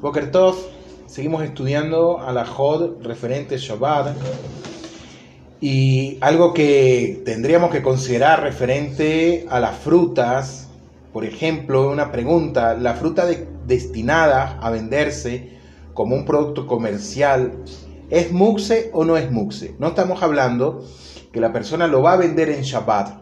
Boker Tov, seguimos estudiando a la Jod referente Shabbat y algo que tendríamos que considerar referente a las frutas, por ejemplo, una pregunta, la fruta destinada a venderse como un producto comercial, ¿es muxe o no es muxe? No estamos hablando que la persona lo va a vender en Shabbat,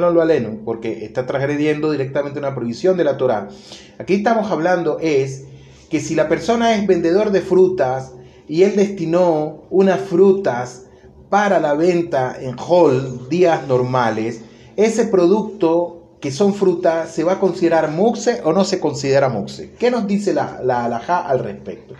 lo porque está transgrediendo directamente una prohibición de la Torah. Aquí estamos hablando es que si la persona es vendedor de frutas y él destinó unas frutas para la venta en hall días normales, ese producto que son frutas se va a considerar muxe o no se considera muxe. ¿Qué nos dice la, la al respecto?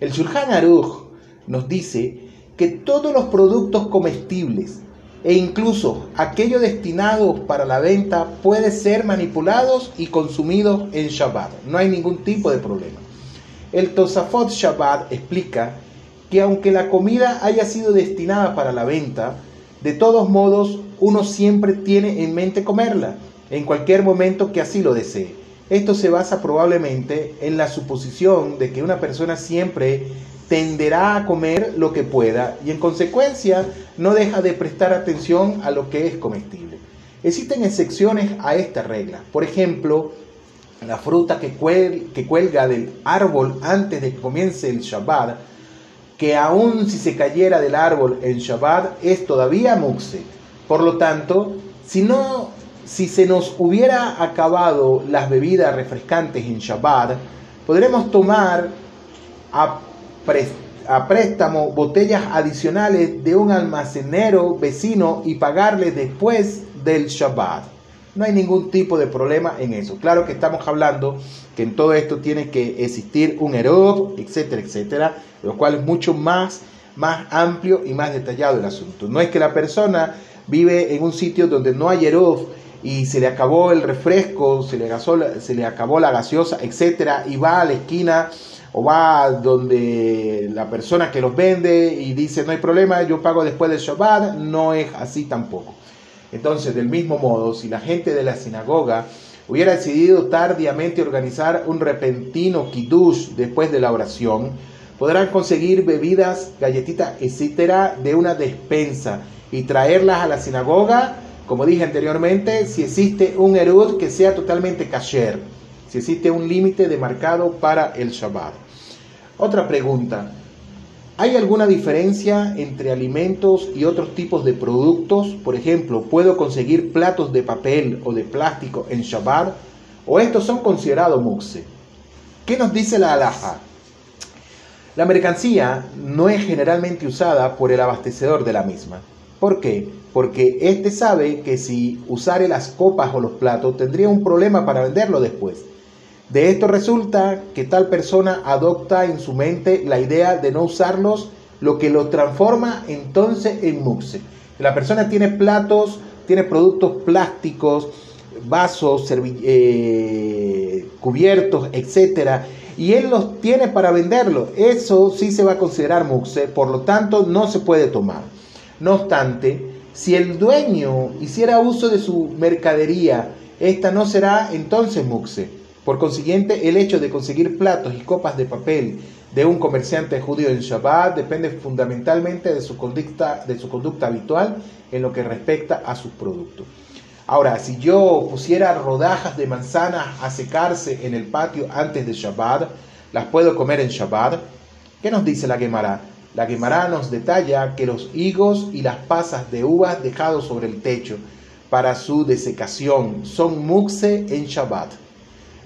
El Shulchan Aruch nos dice que todos los productos comestibles e incluso aquellos destinados para la venta pueden ser manipulados y consumidos en Shabbat. No hay ningún tipo de problema. El Tosafot Shabbat explica que aunque la comida haya sido destinada para la venta, de todos modos uno siempre tiene en mente comerla, en cualquier momento que así lo desee. Esto se basa probablemente en la suposición de que una persona siempre tenderá a comer lo que pueda y en consecuencia no deja de prestar atención a lo que es comestible. Existen excepciones a esta regla. Por ejemplo, la fruta que, cuelga del árbol antes de que comience el Shabbat, que aun si se cayera del árbol en Shabbat es todavía muxe. Por lo tanto, si no, si se nos hubiera acabado las bebidas refrescantes en Shabbat, podremos tomar a, a préstamo botellas adicionales de un almacenero vecino y pagarles después del Shabbat. No hay ningún tipo de problema en eso. Claro que estamos hablando que en todo esto tiene que existir un Erob, etcétera, etcétera, lo cual es mucho más, más amplio y más detallado el asunto. No es que la persona vive en un sitio donde no hay Erob y se le acabó el refresco, se le, se le acabó la gaseosa, etcétera, y va a la esquina o va donde la persona que los vende y dice no hay problema, yo pago después del Shabbat, no es así tampoco. Entonces, del mismo modo, si la gente de la sinagoga hubiera decidido tardíamente organizar un repentino kiddush después de la oración, podrán conseguir bebidas, galletitas, etcétera, de una despensa y traerlas a la sinagoga, como dije anteriormente, si existe un erud que sea totalmente kasher, si existe un límite demarcado para el Shabbat. Otra pregunta, ¿Hay alguna diferencia entre alimentos y otros tipos de productos? Por ejemplo, ¿puedo conseguir platos de papel o de plástico en Shabbat? ¿O estos son considerados muxe? ¿Qué nos dice la alhaja? La mercancía no es generalmente usada por el abastecedor de la misma. ¿Por qué? Porque éste sabe que si usare las copas o los platos tendría un problema para venderlo después. De esto resulta que tal persona adopta en su mente la idea de no usarlos, lo que lo transforma entonces en muxe. La persona tiene platos, tiene productos plásticos, vasos, eh, cubiertos, etc. Y él los tiene para venderlo. Eso sí se va a considerar muxe, por lo tanto no se puede tomar. No obstante, si el dueño hiciera uso de su mercadería, esta no será entonces muxe por consiguiente, el hecho de conseguir platos y copas de papel de un comerciante judío en Shabbat depende fundamentalmente de su conducta, de su conducta habitual en lo que respecta a sus productos. Ahora, si yo pusiera rodajas de manzanas a secarse en el patio antes de Shabbat, ¿las puedo comer en Shabbat? ¿Qué nos dice la Gemara? La Gemara nos detalla que los higos y las pasas de uvas dejados sobre el techo para su desecación son muxe en Shabbat.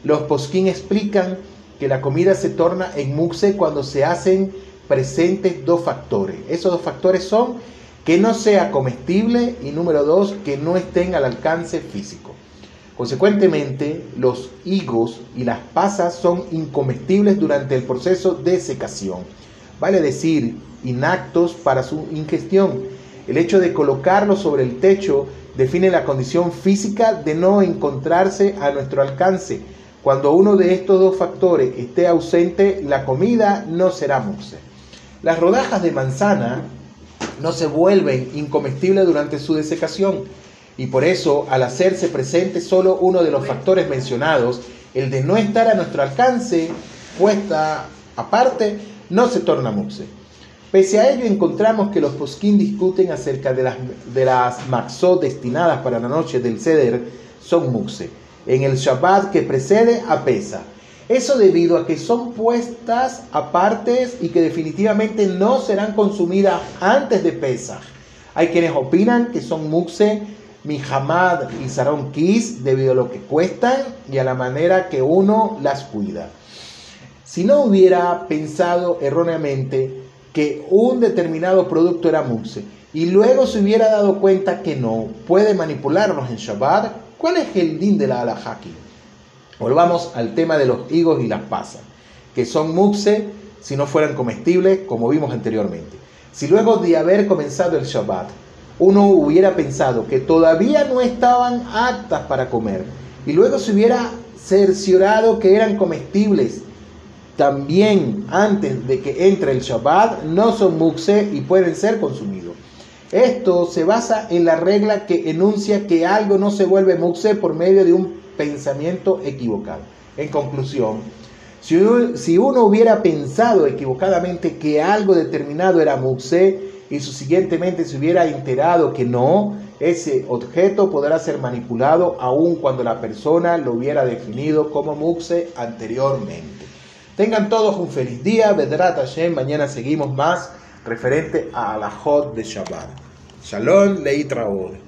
Los posquín explican que la comida se torna en muxe cuando se hacen presentes dos factores. Esos dos factores son que no sea comestible y número dos, que no estén al alcance físico. Consecuentemente, los higos y las pasas son incomestibles durante el proceso de secación, vale decir, inactos para su ingestión. El hecho de colocarlos sobre el techo define la condición física de no encontrarse a nuestro alcance, cuando uno de estos dos factores esté ausente, la comida no será muxe. Las rodajas de manzana no se vuelven incomestibles durante su desecación y por eso al hacerse presente solo uno de los factores mencionados, el de no estar a nuestro alcance, puesta aparte, no se torna muxe. Pese a ello, encontramos que los posquín discuten acerca de las, de las maxot destinadas para la noche del ceder, son muxe. En el Shabbat que precede a Pesa. Eso debido a que son puestas aparte y que definitivamente no serán consumidas antes de Pesach. Hay quienes opinan que son muxe, Mihamad y Saron Kis debido a lo que cuestan y a la manera que uno las cuida. Si no hubiera pensado erróneamente que un determinado producto era muxe y luego se hubiera dado cuenta que no puede manipularlos en Shabbat, ¿cuál es el din de la alajaki? Volvamos al tema de los higos y las pasas, que son muxe si no fueran comestibles, como vimos anteriormente. Si luego de haber comenzado el Shabbat, uno hubiera pensado que todavía no estaban aptas para comer, y luego se hubiera cerciorado que eran comestibles, también antes de que entre el Shabbat, no son muxe y pueden ser consumidos. Esto se basa en la regla que enuncia que algo no se vuelve muxe por medio de un pensamiento equivocado. En conclusión, si uno, hubiera pensado equivocadamente que algo determinado era muxe y subsiguientemente se hubiera enterado que no, ese objeto podrá ser manipulado aun cuando la persona lo hubiera definido como muxe anteriormente. Tengan todos un feliz día, Vedrat Hashem, mañana seguimos más referente a la Hot de Shabbat. Shalom, Leitraod.